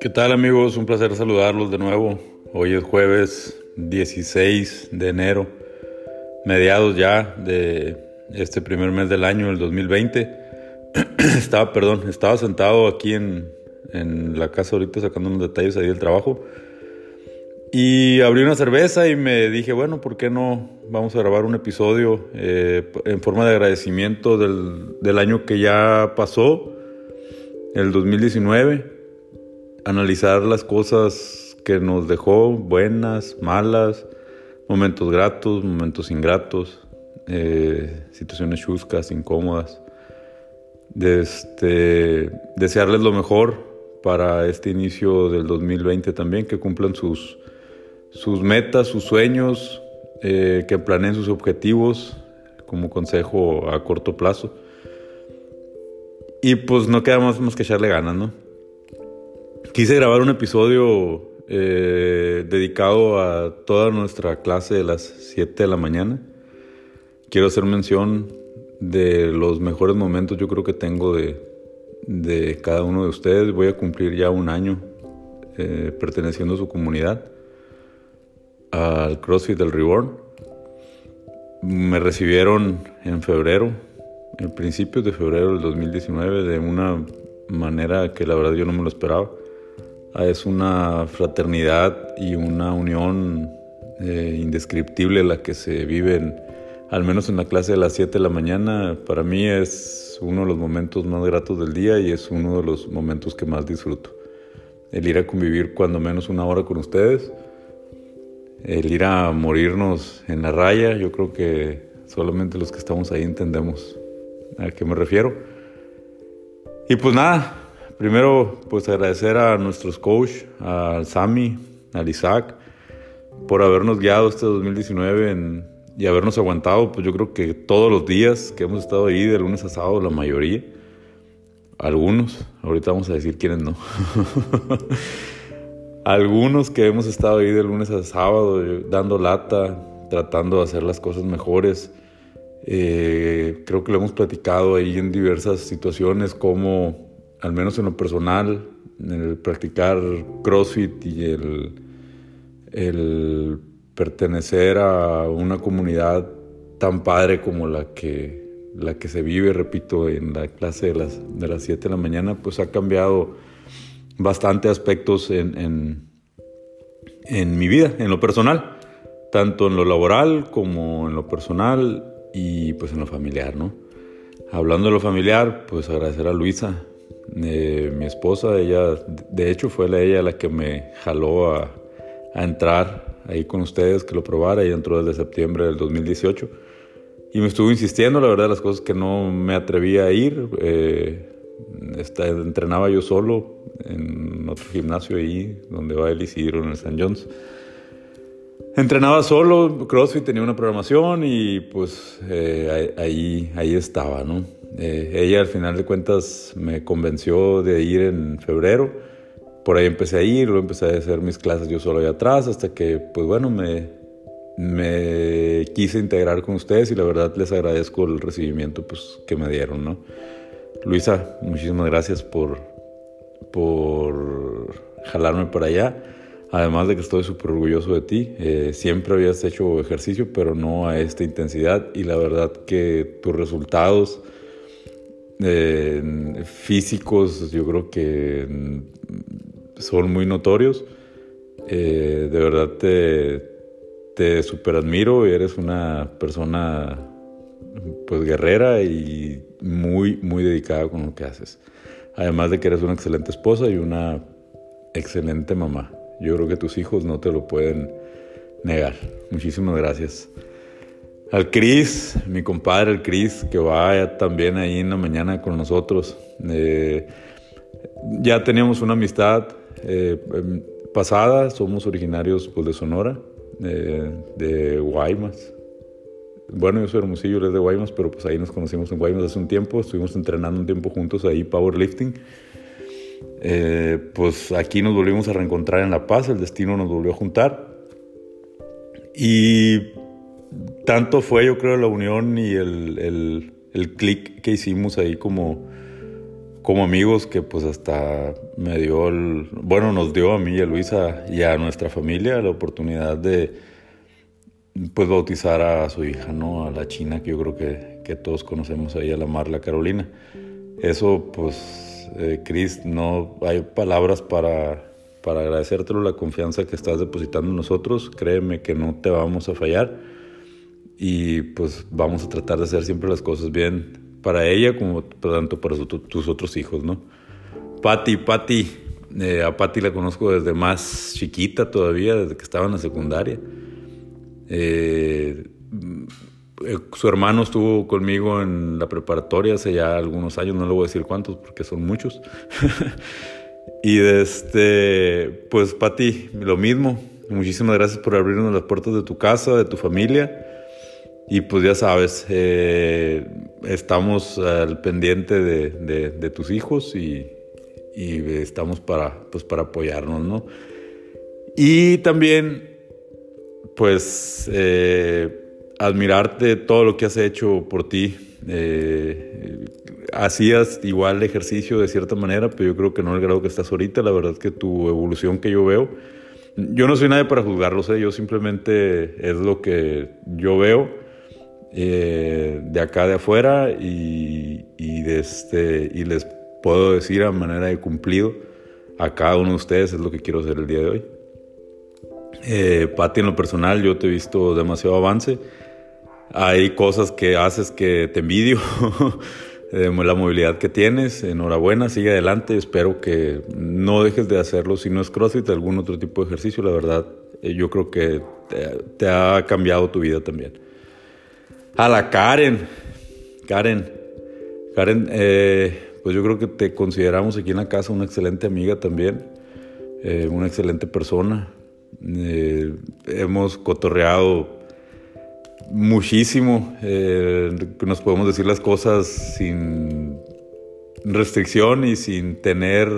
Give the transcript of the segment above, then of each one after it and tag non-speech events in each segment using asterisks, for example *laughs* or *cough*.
¿Qué tal amigos? Un placer saludarlos de nuevo. Hoy es jueves 16 de enero, mediados ya de este primer mes del año, el 2020. *clears throat* estaba, perdón, estaba sentado aquí en, en la casa ahorita sacando unos detalles ahí del trabajo. Y abrí una cerveza y me dije, bueno, ¿por qué no vamos a grabar un episodio eh, en forma de agradecimiento del, año que ya pasó, el 2019? analizar las cosas que nos dejó, buenas, malas, momentos gratos, momentos ingratos, eh, situaciones chuscas, incómodas. este, desearles lo mejor para este inicio del 2020 también, que cumplan sus, sus metas, sus sueños, eh, que planeen sus objetivos como consejo a corto plazo. Y pues no queda más, más que echarle ganas, ¿no? Quise grabar un episodio eh, dedicado a toda nuestra clase de las 7 de la mañana. Quiero hacer mención de los mejores momentos yo creo que tengo de, de cada uno de ustedes. Voy a cumplir ya un año eh, perteneciendo a su comunidad, al CrossFit del Reborn. Me recibieron en febrero, en principios de febrero del 2019, de una manera que la verdad yo no me lo esperaba. Ah, es una fraternidad y una unión eh, indescriptible la que se vive, al menos en la clase de las 7 de la mañana. Para mí es uno de los momentos más gratos del día y es uno de los momentos que más disfruto. El ir a convivir cuando menos una hora con ustedes, el ir a morirnos en la raya, yo creo que solamente los que estamos ahí entendemos a qué me refiero. Y pues nada, Primero, pues agradecer a nuestros coach, al Sami, al Isaac, por habernos guiado este 2019 y habernos aguantado, pues yo creo que todos los días que hemos estado ahí, de lunes a sábado, la mayoría. Algunos, ahorita vamos a decir quiénes no. *laughs* Algunos que hemos estado ahí de lunes a sábado, dando lata, tratando de hacer las cosas mejores. Eh, creo que lo hemos platicado ahí en diversas situaciones, como al menos en lo personal, el practicar CrossFit y el, pertenecer a una comunidad tan padre como la que, la que se vive, repito, en la clase de las, de las 7 de la mañana, pues ha cambiado bastante aspectos en, en, en mi vida, en lo personal, tanto en lo laboral como en lo personal y pues en lo familiar, ¿no? Hablando de lo familiar, pues agradecer a Luisa, mi esposa, ella, de hecho fue ella la que me jaló a, entrar ahí con ustedes, que lo probara, ella entró desde septiembre del 2018 y me estuvo insistiendo, la verdad, las cosas que no me atrevía a ir. Eh, entrenaba yo solo en otro gimnasio ahí, donde va el Isidro en el St. John's. Entrenaba solo, CrossFit tenía una programación y pues eh, ahí, ahí estaba, ¿no? Eh, ella al final de cuentas me convenció de ir en febrero. Por ahí empecé a ir, luego empecé a hacer mis clases yo solo allá atrás, hasta que, pues bueno, me, me quise integrar con ustedes y la verdad les agradezco el recibimiento pues, que me dieron, ¿no? Luisa, muchísimas gracias por, por jalarme para allá. Además de que estoy súper orgulloso de ti. Eh, siempre habías hecho ejercicio, pero no a esta intensidad. Y la verdad que tus resultados físicos yo creo que son muy notorios. Eh, de verdad te, te super admiro y eres una persona pues guerrera y muy, muy dedicada con lo que haces. Además de que eres una excelente esposa y una excelente mamá. Yo creo que tus hijos no te lo pueden negar. Muchísimas gracias. Al Cris, mi compadre, el Cris, que va también ahí en la mañana con nosotros. Eh, ya teníamos una amistad eh, em, pasada, somos originarios pues, de Sonora, de Guaymas. Bueno, yo soy hermosillo, él es de Guaymas, pero pues ahí nos conocimos en Guaymas hace un tiempo, estuvimos entrenando un tiempo juntos ahí, powerlifting. Eh, pues aquí nos volvimos a reencontrar en La Paz, el destino nos volvió a juntar. Y tanto fue, yo creo, la unión y el, el clic que hicimos ahí como, como amigos que pues hasta me dio, el, bueno, nos dio a mí y a Luisa y a nuestra familia la oportunidad de pues bautizar a su hija, ¿no? A la China, que yo creo que, que todos conocemos ahí, a la Marla Carolina. Eso, pues, eh, Cris, no hay palabras para, para agradecértelo la confianza que estás depositando en nosotros. Créeme que no te vamos a fallar y pues vamos a tratar de hacer siempre las cosas bien para ella como tanto para tus otros hijos, ¿no? Patti, Patti, eh, a Patti la conozco desde más chiquita todavía, desde que estaba en la secundaria. Eh, su hermano estuvo conmigo en la preparatoria hace ya algunos años, no le voy a decir cuántos porque son muchos. *laughs* y este, pues Patti, lo mismo. Muchísimas gracias por abrirnos las puertas de tu casa, de tu familia. Y pues ya sabes, eh, estamos al pendiente de, tus hijos y, estamos para, pues para apoyarnos, ¿no? Y también, pues, eh, admirarte todo lo que has hecho por ti. Eh, hacías igual ejercicio de cierta manera, pero yo creo que no el grado que estás ahorita. La verdad es que tu evolución que yo veo, yo no soy nadie para juzgarlo, sé, yo simplemente es lo que yo veo eh, de acá de afuera y, este, y les puedo decir a manera de cumplido a cada uno de ustedes es lo que quiero hacer el día de hoy. Eh, Pati, en lo personal, yo te he visto demasiado avance. Hay cosas que haces que te envidio, *laughs* la movilidad que tienes. Enhorabuena, sigue adelante. Espero que no dejes de hacerlo. Si no es CrossFit, algún otro tipo de ejercicio, la verdad, eh, yo creo que te ha cambiado tu vida también. A la Karen. Karen. Karen, eh, pues yo creo que te consideramos aquí en la casa una excelente amiga también, eh, una excelente persona. Eh, hemos cotorreado muchísimo, nos podemos decir las cosas sin restricción y sin tener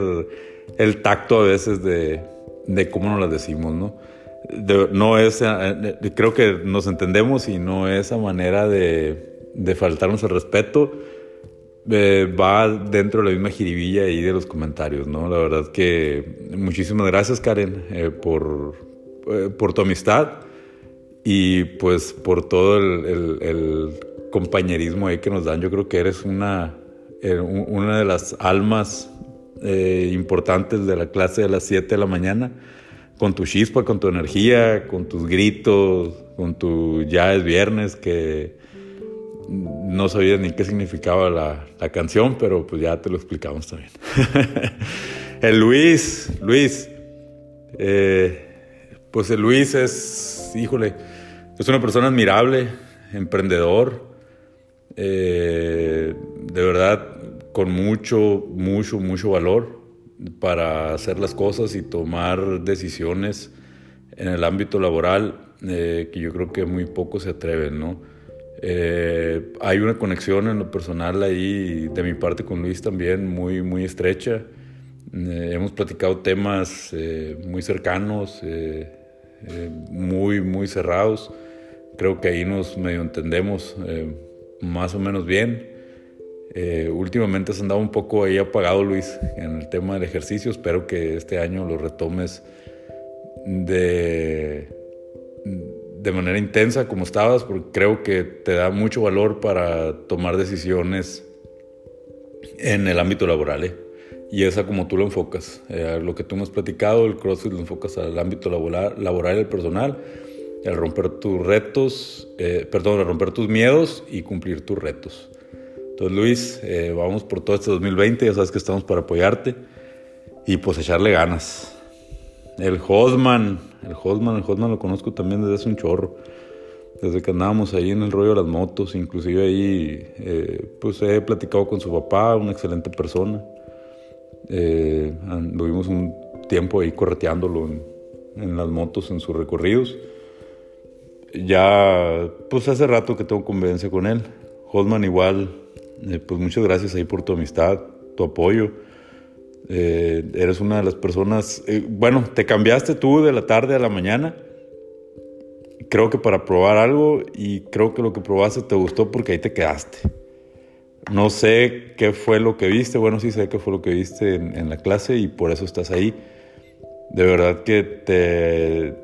el tacto a veces de, cómo nos las decimos, ¿no? no es, eh, creo que nos entendemos y no esa manera de, de faltarnos el respeto eh, va dentro de la misma jiribilla ahí de los comentarios, ¿no? La verdad que muchísimas gracias Karen eh, por, por tu amistad y pues por todo el, el, compañerismo ahí que nos dan. Yo creo que eres una, una de las almas importantes de la clase de las 7 de la mañana con tu chispa, con tu energía, con tus gritos, con tu ya es viernes, que no sabía ni qué significaba la, canción, pero pues ya te lo explicamos también. *laughs* el Luis, Luis, eh, pues el Luis es, híjole, es una persona admirable, emprendedor, eh, de verdad, con mucho, mucho, mucho valor para hacer las cosas y tomar decisiones en el ámbito laboral eh, que yo creo que muy pocos se atreven, ¿no? Eh, hay una conexión en lo personal ahí de mi parte con Luis también muy, muy estrecha. Eh, hemos platicado temas muy cercanos, muy, muy cerrados. Creo que ahí nos medio entendemos más o menos bien. Eh, últimamente has andado un poco ahí apagado, Luis, en el tema del ejercicio. Espero que este año lo retomes de, de manera intensa como estabas, porque creo que te da mucho valor para tomar decisiones en el ámbito laboral. ¿eh? Y esa como tú lo enfocas. Eh, lo que tú me has platicado, el CrossFit lo enfocas al ámbito laboral, laboral el personal, el romper tus retos, perdón, el romper tus miedos y cumplir tus retos. Entonces, Luis, eh, vamos por todo este 2020, ya sabes que estamos para apoyarte y pues echarle ganas. El Hosman, el Hosman, el lo conozco también desde hace un chorro. Desde que andábamos ahí en el rollo de las motos, inclusive ahí, eh, pues he platicado con su papá, una excelente persona. Eh, tuvimos un tiempo ahí correteándolo en, las motos, en sus recorridos. Ya, pues hace rato que tengo convivencia con él. Hosman igual, eh, pues muchas gracias ahí por tu amistad, tu apoyo. Eh, eres una de las personas, eh, bueno, te cambiaste tú de la tarde a la mañana, creo que para probar algo y creo que lo que probaste te gustó porque ahí te quedaste. No sé qué fue lo que viste, bueno, sí sé qué fue lo que viste en, la clase y por eso estás ahí. De verdad que te,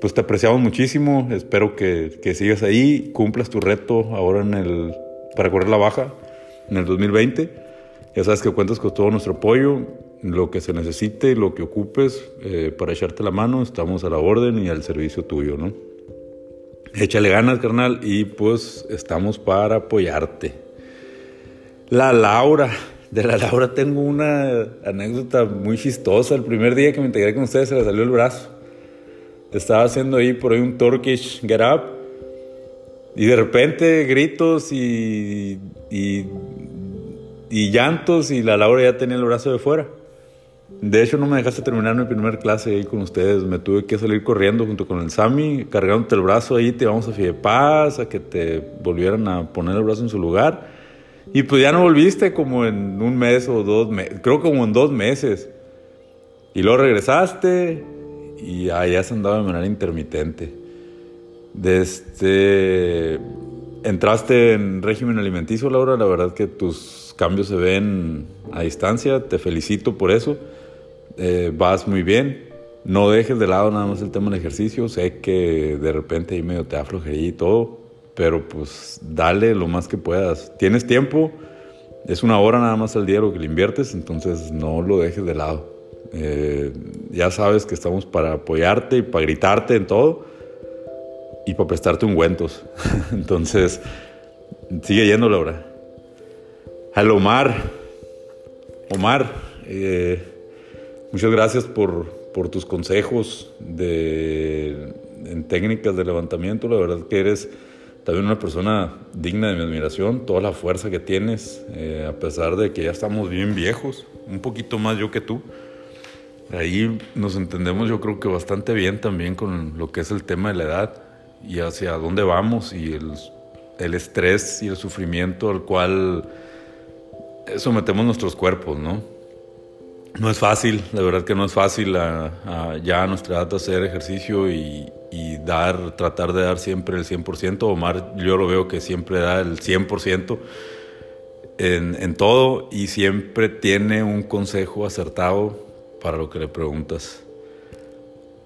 pues te apreciamos muchísimo, espero que, que, sigas ahí, cumplas tu reto ahora en el, para correr la baja en el 2020. Ya sabes que cuentas con todo nuestro apoyo, lo que se necesite, lo que ocupes eh, para echarte la mano, estamos a la orden y al servicio tuyo, ¿no? Échale ganas, carnal, y pues estamos para apoyarte. La Laura. De la Laura tengo una anécdota muy chistosa. El primer día que me integré con ustedes se le salió el brazo. Estaba haciendo ahí por ahí un Turkish Get Up. Y de repente gritos y, y, y llantos y la Laura ya tenía el brazo de fuera. De hecho, no me dejaste terminar mi primer clase ahí con ustedes. Me tuve que salir corriendo junto con el Sami, cargándote el brazo ahí. Te íbamos a Fidepaz, a que te volvieran a poner el brazo en su lugar. Y pues ya no volviste como en un mes o dos meses, creo como en dos meses. Y luego regresaste y allá se andaba de manera intermitente. Desde, entraste en régimen alimenticio, Laura, la verdad que tus cambios se ven a distancia, te felicito por eso. Eh, vas muy bien. No dejes de lado nada más el tema del ejercicio. Sé que de repente ahí medio te da y todo pero pues dale lo más que puedas. Tienes tiempo, es una hora nada más al día lo que le inviertes, entonces no lo dejes de lado. Eh, ya sabes que estamos para apoyarte y para gritarte en todo y para prestarte ungüentos. *laughs* entonces, sigue yendo, Laura. Al Omar, Omar, eh, muchas gracias por, por tus consejos de, en técnicas de levantamiento. La verdad que eres también una persona digna de mi admiración, toda la fuerza que tienes, eh, a pesar de que ya estamos bien viejos, un poquito más yo que tú. Ahí nos entendemos yo creo que bastante bien también con lo que es el tema de la edad y hacia dónde vamos y el, el estrés y el sufrimiento al cual sometemos nuestros cuerpos, ¿no? No es fácil, la verdad que no es fácil ya a nuestra edad hacer ejercicio y, y dar, tratar de dar siempre el 100%. Omar, yo lo veo que siempre da el 100% en, en todo y siempre tiene un consejo acertado para lo que le preguntas.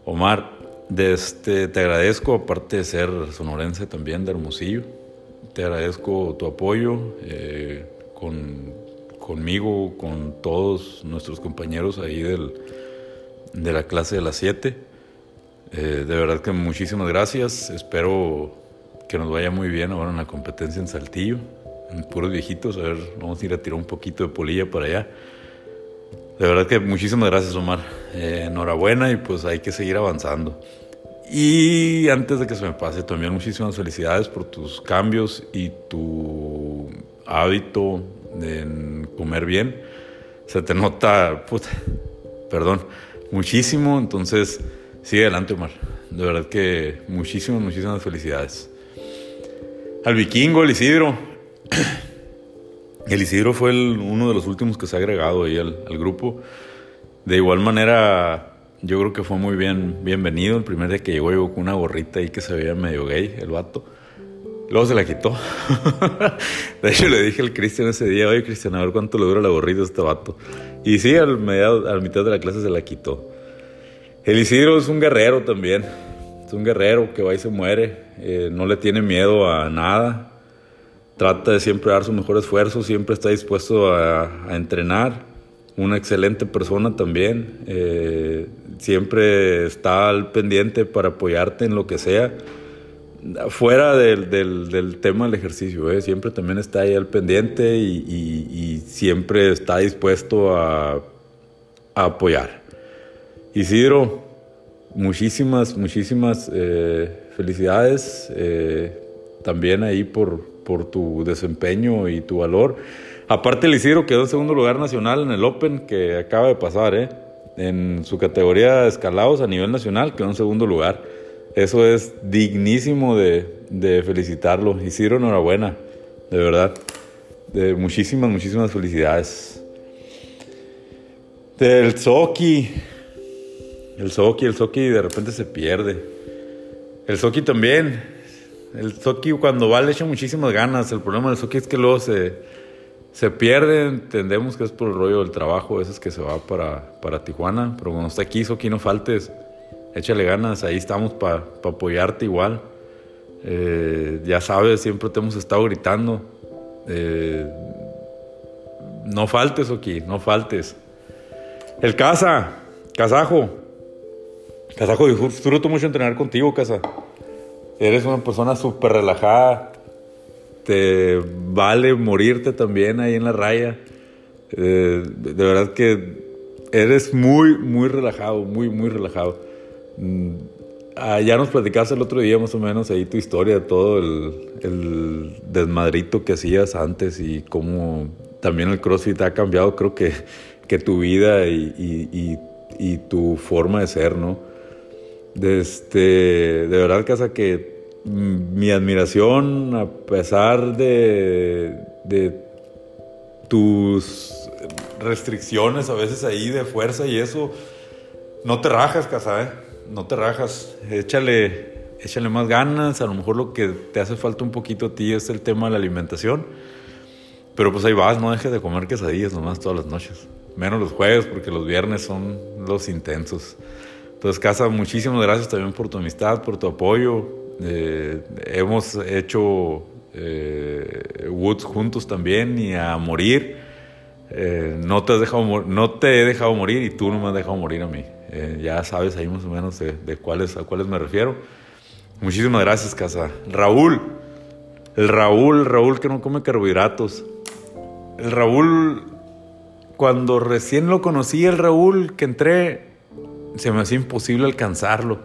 Omar, de este, te agradezco, aparte de ser sonorense también, de Hermosillo, te agradezco tu apoyo eh, con, conmigo, con todos nuestros compañeros ahí del, de la clase de las 7 eh, de verdad que muchísimas gracias. Espero que nos vaya muy bien ahora en la competencia en Saltillo. En puros viejitos, a ver, vamos a ir a tirar un poquito de polilla para allá. De verdad que muchísimas gracias, Omar. Eh, enhorabuena y pues hay que seguir avanzando. Y antes de que se me pase, también muchísimas felicidades por tus cambios y tu hábito en comer bien. Se te nota, puta, perdón, muchísimo. Entonces, Sigue adelante, Omar. De verdad que muchísimas, muchísimas felicidades. Al vikingo, el Isidro. El Isidro fue uno de los últimos que se ha agregado ahí al, grupo. De igual manera, yo creo que fue muy bien bienvenido. El primer día que llegó, llegó con una gorrita ahí que se veía medio gay, el vato. Luego se la quitó. *laughs* de hecho, le dije al Cristian ese día, oye, Cristian, a ver cuánto le dura la gorrita a este vato. Y sí, al mitad de la clase se la quitó. El Isidro es un guerrero también. Es un guerrero que va y se muere. Eh, no le tiene miedo a nada. Trata de siempre dar su mejor esfuerzo. Siempre está dispuesto a, entrenar. Una excelente persona también. Eh, siempre está al pendiente para apoyarte en lo que sea. Fuera del, tema del ejercicio, eh, siempre también está ahí al pendiente y, siempre está dispuesto a apoyar. Isidro, muchísimas, muchísimas eh, felicidades eh, también ahí por, por tu desempeño y tu valor. Aparte, el Isidro quedó en segundo lugar nacional en el Open que acaba de pasar, ¿eh? En su categoría de escalados a nivel nacional quedó en segundo lugar. Eso es dignísimo de, de felicitarlo. Isidro, enhorabuena, de verdad. De muchísimas, muchísimas felicidades. Del Soki, el Soki, el Soki de repente se pierde. El Soki también. El Soki cuando va le echa muchísimas ganas. El problema del Soki es que luego se, se pierde. Entendemos que es por el rollo del trabajo, ese es que se va para, para Tijuana. Pero cuando está aquí, Soki, no faltes. Échale ganas, ahí estamos para apoyarte igual. Eh, ya sabes, siempre te hemos estado gritando. Eh, no faltes, Soki, no faltes. El Casa, Casajo. Casajo, disfruto mucho entrenar contigo, Casa. Eres una persona súper relajada. Te vale morirte también ahí en la raya. Eh, de verdad que eres muy, muy relajado, muy, muy relajado. Mm, ah, ya nos platicaste el otro día más o menos ahí tu historia de todo el, desmadrito que hacías antes y cómo también el CrossFit ha cambiado, creo que, que tu vida y, y tu forma de ser, ¿no? De, este, de verdad, Casa, que mi admiración, a pesar de, de tus restricciones a veces ahí de fuerza y eso, no te rajas, Casa, ¿eh? No te rajas. Échale, échale más ganas. A lo mejor lo que te hace falta un poquito a ti es el tema de la alimentación. Pero pues ahí vas, no dejes de comer quesadillas nomás todas las noches. Menos los jueves, porque los viernes son los intensos. Entonces, Casa, muchísimas gracias también por tu amistad, por tu apoyo. Eh, hemos hecho eh, Woods juntos también y a morir. Eh, no, te has dejado, no te he dejado morir y tú no me has dejado morir a mí. Ya sabes ahí más o menos de, cuáles, a cuáles me refiero. Muchísimas gracias, Casa. Raúl, el Raúl, Raúl que no come carbohidratos. El Raúl, cuando recién lo conocí, el Raúl que entré, se me hacía imposible alcanzarlo.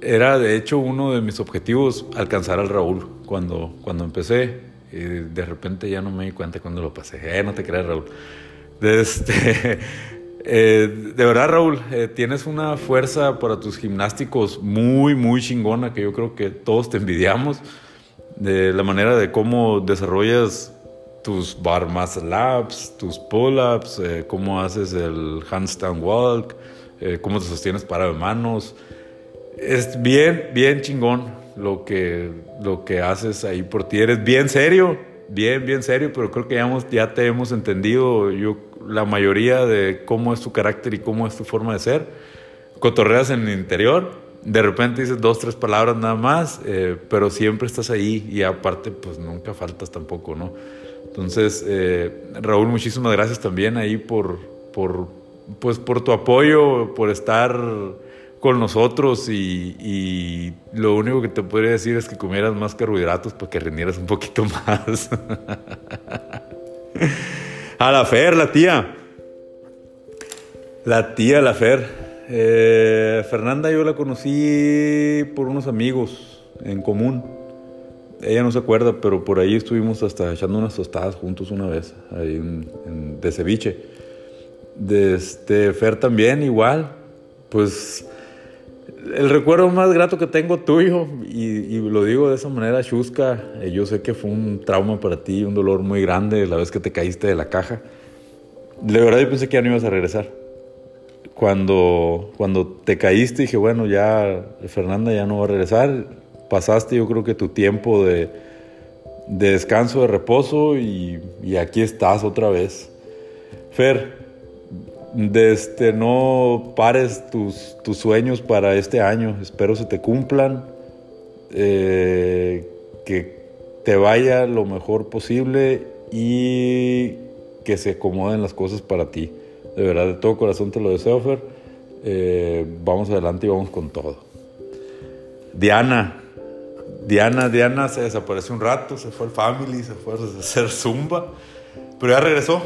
Era de hecho uno de mis objetivos alcanzar al Raúl cuando, cuando empecé. Y de repente ya no me di cuenta cuando lo pasé. Eh, no te creas, Raúl. Este, *laughs* eh, de verdad, Raúl, eh, tienes una fuerza para tus gimnásticos muy, muy chingona que yo creo que todos te envidiamos. De la manera de cómo desarrollas tus bar muscle ups, tus pull-ups, eh, cómo haces el handstand walk, eh, cómo te sostienes para de manos. Es bien, bien chingón lo que, lo que haces ahí por ti. Eres bien serio, bien, bien serio, pero creo que ya, ya te hemos entendido yo, la mayoría de cómo es tu carácter y cómo es tu forma de ser. Cotorreas en el interior, de repente dices dos, tres palabras nada más, eh, pero siempre estás ahí y aparte pues nunca faltas tampoco, ¿no? Entonces, eh, Raúl, muchísimas gracias también ahí por, por pues por tu apoyo, por estar con nosotros y, lo único que te podría decir es que comieras más carbohidratos para que rindieras un poquito *laughs* más. A la Fer, la tía. La tía, la Fer. Eh, Fernanda yo la conocí por unos amigos en común. Ella no se acuerda, pero por ahí estuvimos hasta echando unas tostadas juntos una vez, ahí de ceviche. De este Fer también igual. Pues el recuerdo más grato que tengo tuyo, y, lo digo de esa manera chusca, eh, yo sé que fue un trauma para ti, un dolor muy grande la vez que te caíste de la caja. De verdad yo pensé que ya no ibas a regresar. Cuando, cuando te caíste dije, bueno, ya Fernanda ya no va a regresar. Pasaste yo creo que tu tiempo de, de descanso, de reposo y, y aquí estás otra vez. Fer, de este, no pares tus, tus, sueños para este año. Espero se te cumplan. Eh, que te vaya lo mejor posible y que se acomoden las cosas para ti. De verdad, de todo corazón te lo deseo, Fer. Eh, vamos adelante y vamos con todo. Diana. Diana, Diana se desapareció un rato, se fue al family, se fue a hacer zumba, pero ya regresó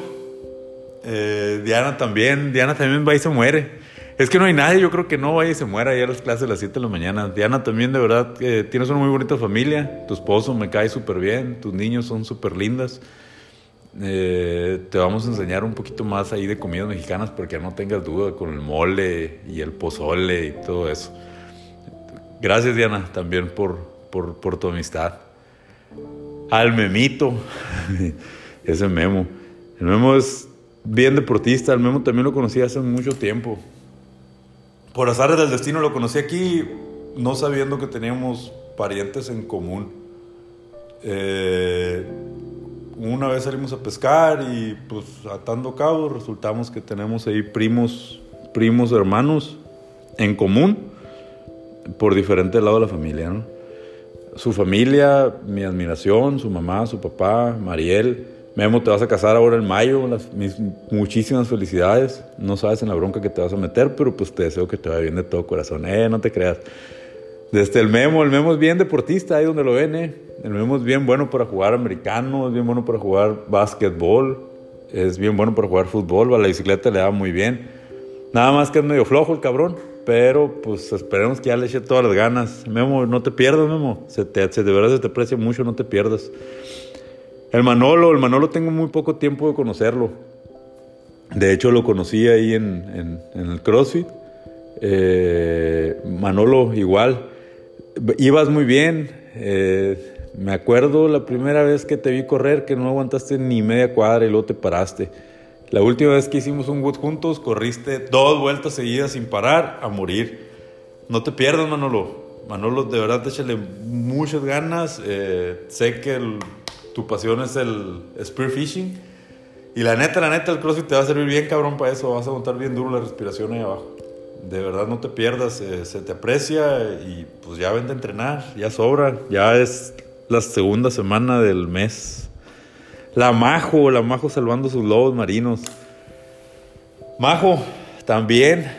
eh, Diana también, Diana también va y se muere. Es que no hay nadie, yo creo que no vaya y se muera ya a las clases a las 7 de la mañana. Diana también, de verdad, tienes una muy bonita familia. Tu esposo me cae súper bien, tus niños son súper lindas. Eh, te vamos a enseñar un poquito más ahí de comidas mexicanas porque no tengas duda con el mole y el pozole y todo eso. Gracias, Diana, también por, por, por tu amistad. Al memito, *laughs* ese memo. El memo es bien deportista. El Memo también lo conocí hace mucho tiempo. Por azares del destino lo conocí aquí, no sabiendo que teníamos parientes en común. Eh, una vez salimos a pescar y pues atando cabos resultamos que tenemos ahí primos, primos hermanos en común por diferente lado de la familia, ¿no? Su familia, mi admiración, su mamá, su papá, Mariel. Memo, te vas a casar ahora en mayo, mis muchísimas felicidades. No sabes en la bronca que te vas a meter, pero pues te deseo que te vaya bien de todo corazón. Eh, no te creas. Desde el Memo, el Memo es bien deportista, ahí donde lo ven, eh. El Memo es bien bueno para jugar americano, es bien bueno para jugar básquetbol, es bien bueno para jugar fútbol, a la bicicleta le da muy bien. Nada más que es medio flojo el cabrón, pero pues esperemos que ya le eche todas las ganas. Memo, no te pierdas, Memo. Se te, de verdad se te aprecia mucho, no te pierdas. El Manolo, el Manolo tengo muy poco tiempo de conocerlo. De hecho, lo conocí ahí en, el CrossFit. Eh, Manolo, igual. Ibas muy bien. Eh, me acuerdo la primera vez que te vi correr que no aguantaste ni media cuadra y luego te paraste. La última vez que hicimos un wood juntos, corriste dos vueltas seguidas sin parar a morir. No te pierdas, Manolo. Manolo, de verdad, échale muchas ganas. Eh, sé que tu pasión es el spearfishing. Y la neta, la neta, el CrossFit te va a servir bien, cabrón, para eso. Vas a aguantar bien duro la respiración ahí abajo. De verdad, no te pierdas. Eh, se te aprecia y pues ya vente a entrenar. Ya sobra. Ya es la segunda semana del mes. La Majo, la Majo salvando sus lobos marinos. Majo, también.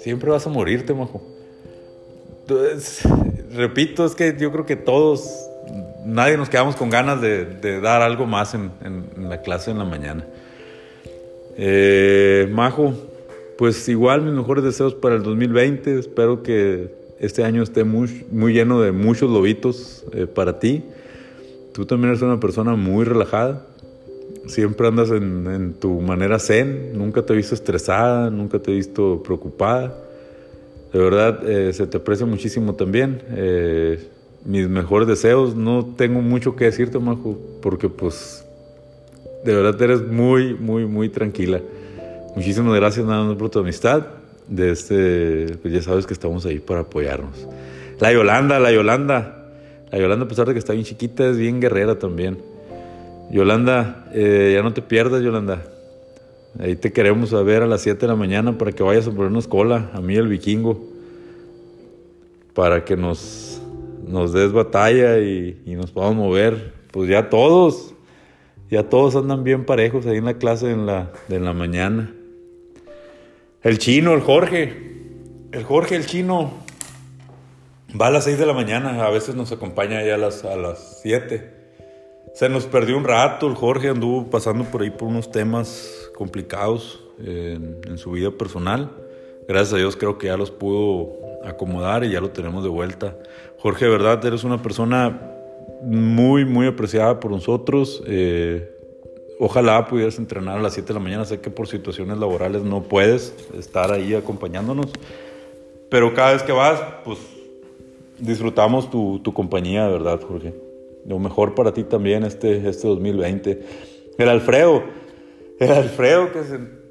Siempre vas a morirte, Majo. Repito, es que yo creo que todos, nadie nos quedamos con ganas de, dar algo más en, la clase en la mañana. Eh, Majo, pues igual mis mejores deseos para el 2020. Espero que este año esté muy, lleno de muchos lobitos eh, para ti. Tú también eres una persona muy relajada. Siempre andas en, tu manera zen. Nunca te he visto estresada, nunca te he visto preocupada. De verdad, eh, se te aprecia muchísimo también. Eh, mis mejores deseos. No tengo mucho que decirte, Majo, porque pues de verdad eres muy, muy, muy tranquila. Muchísimas gracias nada más por tu amistad. De este, pues ya sabes que estamos ahí para apoyarnos. La Yolanda, la Yolanda. La Yolanda, a pesar de que está bien chiquita, es bien guerrera también. Yolanda, eh, ya no te pierdas, Yolanda. Ahí te queremos a ver a las 7 de la mañana para que vayas a ponernos cola, a mí el vikingo, para que nos, nos des batalla y, nos podamos mover. Pues ya todos, ya todos andan bien parejos ahí en la clase en la, de la mañana. El chino, el Jorge, el Jorge, el chino, Va a las 6 de la mañana, a veces nos acompaña ya a las, a las 7. Se nos perdió un rato, el Jorge anduvo pasando por ahí por unos temas complicados en, su vida personal. Gracias a Dios creo que ya los pudo acomodar y ya lo tenemos de vuelta. Jorge, de verdad, eres una persona muy, muy apreciada por nosotros. Eh, ojalá pudieras entrenar a las 7 de la mañana. Sé que por situaciones laborales no puedes estar ahí acompañándonos. Pero cada vez que vas, pues disfrutamos tu, tu compañía, de verdad, Jorge. Lo mejor para ti también este, este 2020. El Alfredo, el Alfredo que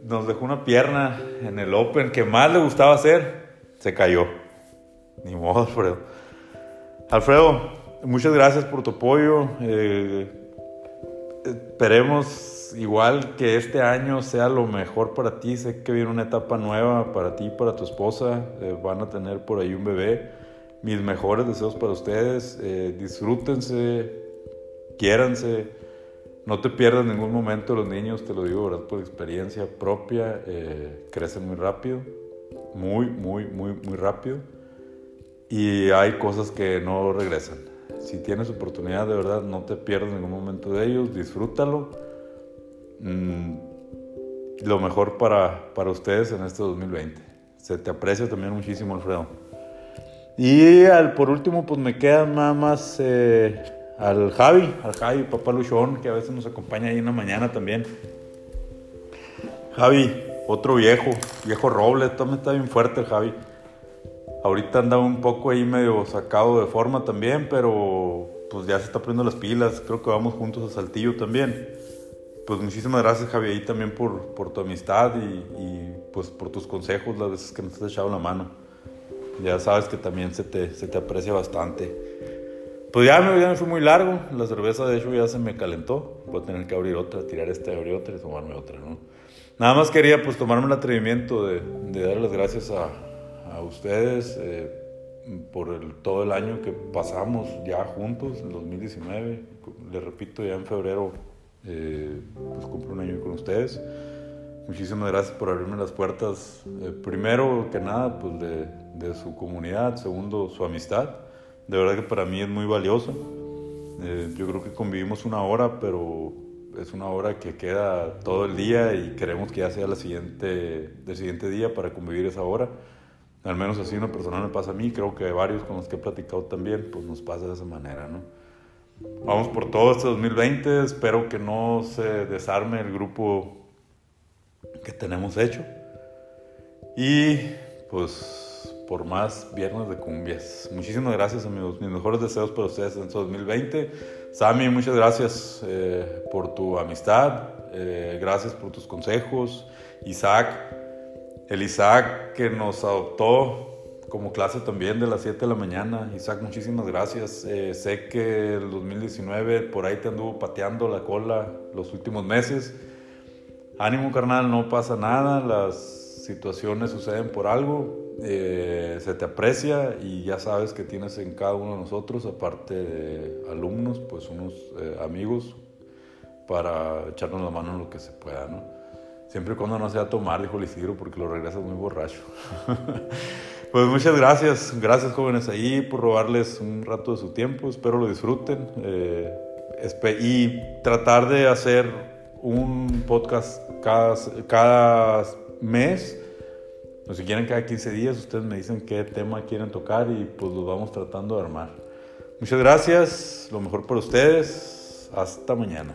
nos dejó una pierna en el Open que más le gustaba hacer, se cayó. Ni modo, Alfredo. Alfredo, muchas gracias por tu apoyo. Eh, esperemos igual que este año sea lo mejor para ti. Sé que viene una etapa nueva para ti para tu esposa. Eh, van a tener por ahí un bebé mis mejores deseos para ustedes. Eh, disfrútense, quiéranse. No te pierdas ningún momento los niños, te lo digo por experiencia propia. Crecen muy rápido, muy, muy, muy, muy rápido. Y hay cosas que no regresan. Si tienes oportunidad, de verdad, no te pierdas ningún momento de ellos, disfrútalo. Mm, lo mejor para, para ustedes en este 2020. Se te aprecia también muchísimo, Alfredo. Y al, por último, pues me queda nada más eh, al Javi, al Javi, papá Luchón, que a veces nos acompaña ahí en la mañana también. Javi, otro viejo, viejo roble, también está bien fuerte el Javi. Ahorita anda un poco ahí medio sacado de forma también, pero pues ya se está poniendo las pilas. Creo que vamos juntos a Saltillo también. Pues muchísimas gracias Javi ahí también por, por tu amistad y, y pues por tus consejos las veces que nos has echado la mano. ya sabes que también se te, se te aprecia bastante. Pues ya me, ya me fui muy largo, la cerveza de hecho ya se me calentó, voy a tener que abrir otra, tirar esta, abrir otra y tomarme otra, ¿no? Nada más quería pues tomarme el atrevimiento de, de darles las gracias a, a ustedes eh, por el, todo el año que pasamos ya juntos, en 2019, les repito, ya en febrero eh, pues cumplo un año con ustedes. Muchísimas gracias por abrirme las puertas, eh, primero que nada, pues de, de, su comunidad, segundo, su amistad. De verdad que para mí es muy valiosa. Eh, yo creo que convivimos una hora, pero es una hora que queda todo el día y queremos que ya sea la siguiente, el siguiente día para convivir esa hora. Al menos así una persona me pasa a mí, creo que varios con los que he platicado también, pues nos pasa de esa manera, ¿no? Vamos por todo este 2020, espero que no se desarme el grupo que tenemos hecho. Y pues por más viernes de cumbias. Muchísimas gracias amigos, mis mejores deseos para ustedes en este 2020. Sammy, muchas gracias eh, por tu amistad, eh, gracias por tus consejos. Isaac, el Isaac que nos adoptó como clase también de las 7 de la mañana. Isaac, muchísimas gracias. Eh, sé que el 2019 por ahí te anduvo pateando la cola los últimos meses. Ánimo carnal, no pasa nada, las situaciones suceden por algo, eh, se te aprecia y ya sabes que tienes en cada uno de nosotros, aparte de alumnos, pues unos eh, amigos para echarnos la mano en lo que se pueda, ¿no? Siempre cuando no sea tomar, dijo Isidro, porque lo regresas muy borracho. *laughs* pues muchas gracias, gracias jóvenes ahí por robarles un rato de su tiempo, espero lo disfruten eh, y tratar de hacer un podcast cada, cada mes. O si quieren cada 15 días, ustedes me dicen qué tema quieren tocar y pues lo vamos tratando de armar. Muchas gracias, lo mejor para ustedes. Hasta mañana.